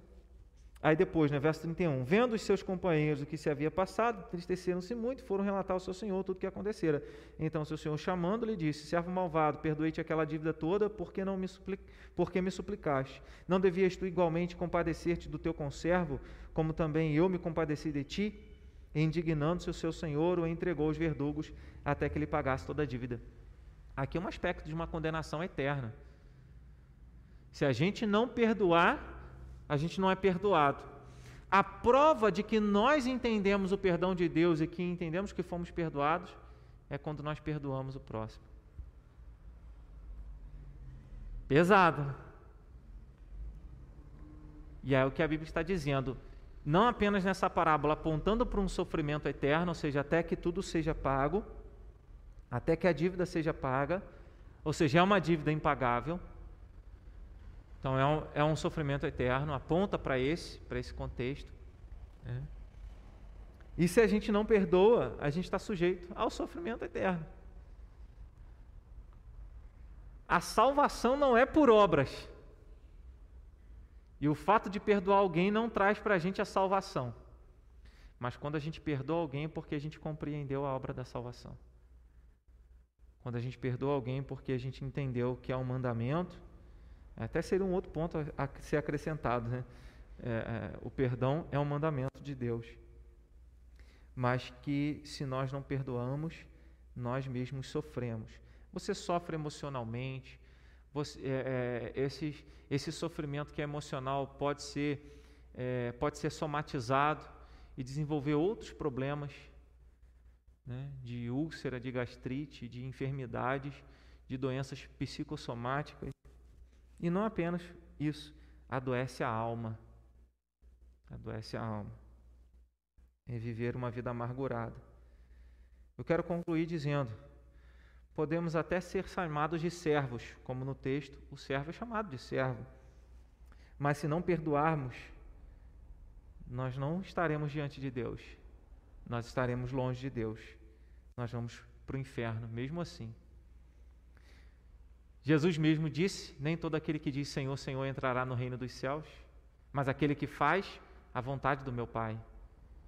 aí depois, né, verso 31, vendo os seus companheiros o que se havia passado, entristeceram-se muito, foram relatar ao seu senhor tudo o que acontecera. Então seu senhor, chamando, lhe disse: Servo malvado, perdoei-te aquela dívida toda, porque não me supli... porque me suplicaste? Não devias tu igualmente compadecer-te do teu conservo, como também eu me compadeci de ti? indignando-se o seu senhor, o entregou aos verdugos até que ele pagasse toda a dívida. Aqui é um aspecto de uma condenação eterna. Se a gente não perdoar, a gente não é perdoado. A prova de que nós entendemos o perdão de Deus e que entendemos que fomos perdoados é quando nós perdoamos o próximo. Pesado. E é o que a Bíblia está dizendo não apenas nessa parábola apontando para um sofrimento eterno, ou seja, até que tudo seja pago, até que a dívida seja paga, ou seja, é uma dívida impagável. Então é um, é um sofrimento eterno, aponta para esse, para esse contexto. Né? E se a gente não perdoa, a gente está sujeito ao sofrimento eterno. A salvação não é por obras. E o fato de perdoar alguém não traz para a gente a salvação. Mas quando a gente perdoa alguém é porque a gente compreendeu a obra da salvação. Quando a gente perdoa alguém é porque a gente entendeu que é um mandamento Até seria um outro ponto a, a ser acrescentado. Né? É, é, o perdão é um mandamento de Deus. Mas que se nós não perdoamos, nós mesmos sofremos. Você sofre emocionalmente, você, é, é esse, esse sofrimento que é emocional pode ser, é, pode ser somatizado e desenvolver outros problemas né, de úlcera, de gastrite, de enfermidades, de doenças psicossomáticas. E não apenas isso, adoece a alma. Adoece a alma. É viver uma vida amargurada. Eu quero concluir dizendo: podemos até ser chamados de servos, como no texto, o servo é chamado de servo. Mas se não perdoarmos, nós não estaremos diante de Deus nós estaremos longe de Deus. Nós vamos para o inferno, mesmo assim. Jesus mesmo disse: Nem todo aquele que diz Senhor, Senhor entrará no reino dos céus, mas aquele que faz a vontade do meu Pai.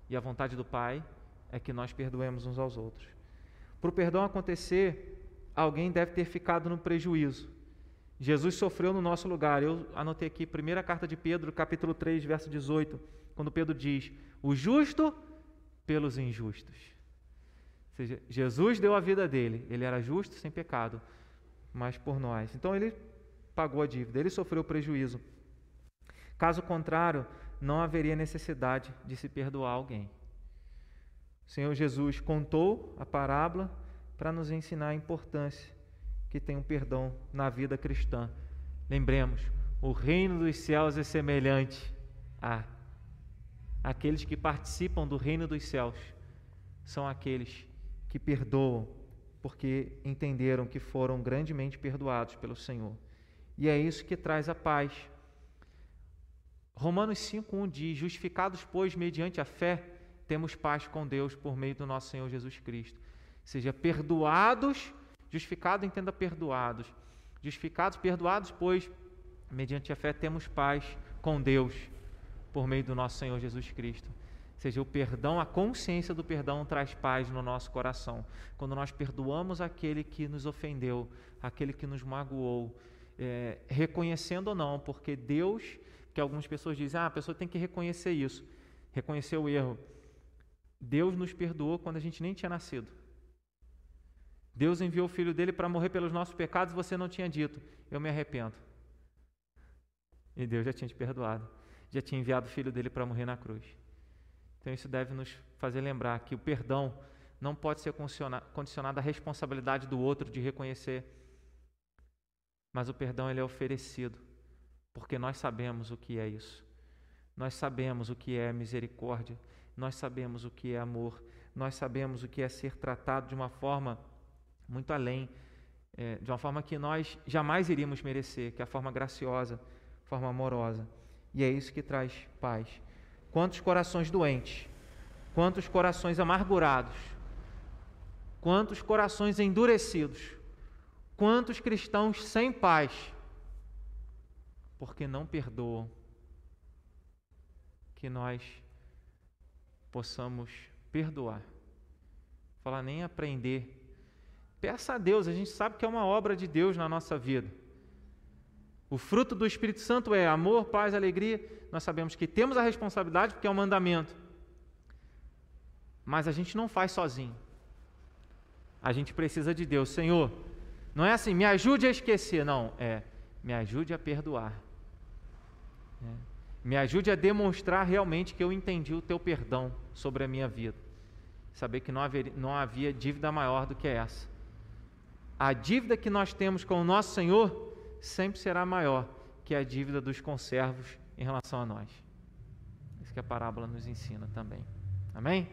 E a vontade do Pai é que nós perdoemos uns aos outros. Para o perdão acontecer, alguém deve ter ficado no prejuízo. Jesus sofreu no nosso lugar. Eu anotei aqui, primeira carta de Pedro, capítulo 3, verso 18, quando Pedro diz: O justo pelos injustos. Ou seja, Jesus deu a vida dele, ele era justo, sem pecado, mas por nós. Então ele pagou a dívida, ele sofreu prejuízo. Caso contrário, não haveria necessidade de se perdoar alguém. O Senhor Jesus contou a parábola para nos ensinar a importância que tem um perdão na vida cristã. Lembremos, o reino dos céus é semelhante a Aqueles que participam do reino dos céus são aqueles que perdoam, porque entenderam que foram grandemente perdoados pelo Senhor. E é isso que traz a paz. Romanos 5:1 diz: "Justificados, pois, mediante a fé, temos paz com Deus por meio do nosso Senhor Jesus Cristo." Seja, perdoados, justificado entenda perdoados. Justificados, perdoados, pois, mediante a fé temos paz com Deus por meio do nosso Senhor Jesus Cristo. Ou seja, o perdão, a consciência do perdão traz paz no nosso coração. Quando nós perdoamos aquele que nos ofendeu, aquele que nos magoou, é, reconhecendo ou não, porque Deus, que algumas pessoas dizem, ah, a pessoa tem que reconhecer isso, reconhecer o erro. Deus nos perdoou quando a gente nem tinha nascido. Deus enviou o filho dele para morrer pelos nossos pecados e você não tinha dito, eu me arrependo. E Deus já tinha te perdoado já tinha enviado o filho dele para morrer na cruz. Então isso deve nos fazer lembrar que o perdão não pode ser condicionado à responsabilidade do outro de reconhecer, mas o perdão ele é oferecido, porque nós sabemos o que é isso. Nós sabemos o que é misericórdia, nós sabemos o que é amor, nós sabemos o que é ser tratado de uma forma muito além, é, de uma forma que nós jamais iríamos merecer, que é a forma graciosa, forma amorosa. E é isso que traz paz. Quantos corações doentes, quantos corações amargurados, quantos corações endurecidos, quantos cristãos sem paz, porque não perdoam. Que nós possamos perdoar. Falar nem aprender. Peça a Deus, a gente sabe que é uma obra de Deus na nossa vida. O fruto do Espírito Santo é amor, paz, alegria. Nós sabemos que temos a responsabilidade porque é um mandamento. Mas a gente não faz sozinho. A gente precisa de Deus. Senhor, não é assim, me ajude a esquecer. Não, é, me ajude a perdoar. É, me ajude a demonstrar realmente que eu entendi o teu perdão sobre a minha vida. Saber que não, não havia dívida maior do que essa. A dívida que nós temos com o nosso Senhor sempre será maior que a dívida dos conservos em relação a nós. Isso que a parábola nos ensina também. Amém?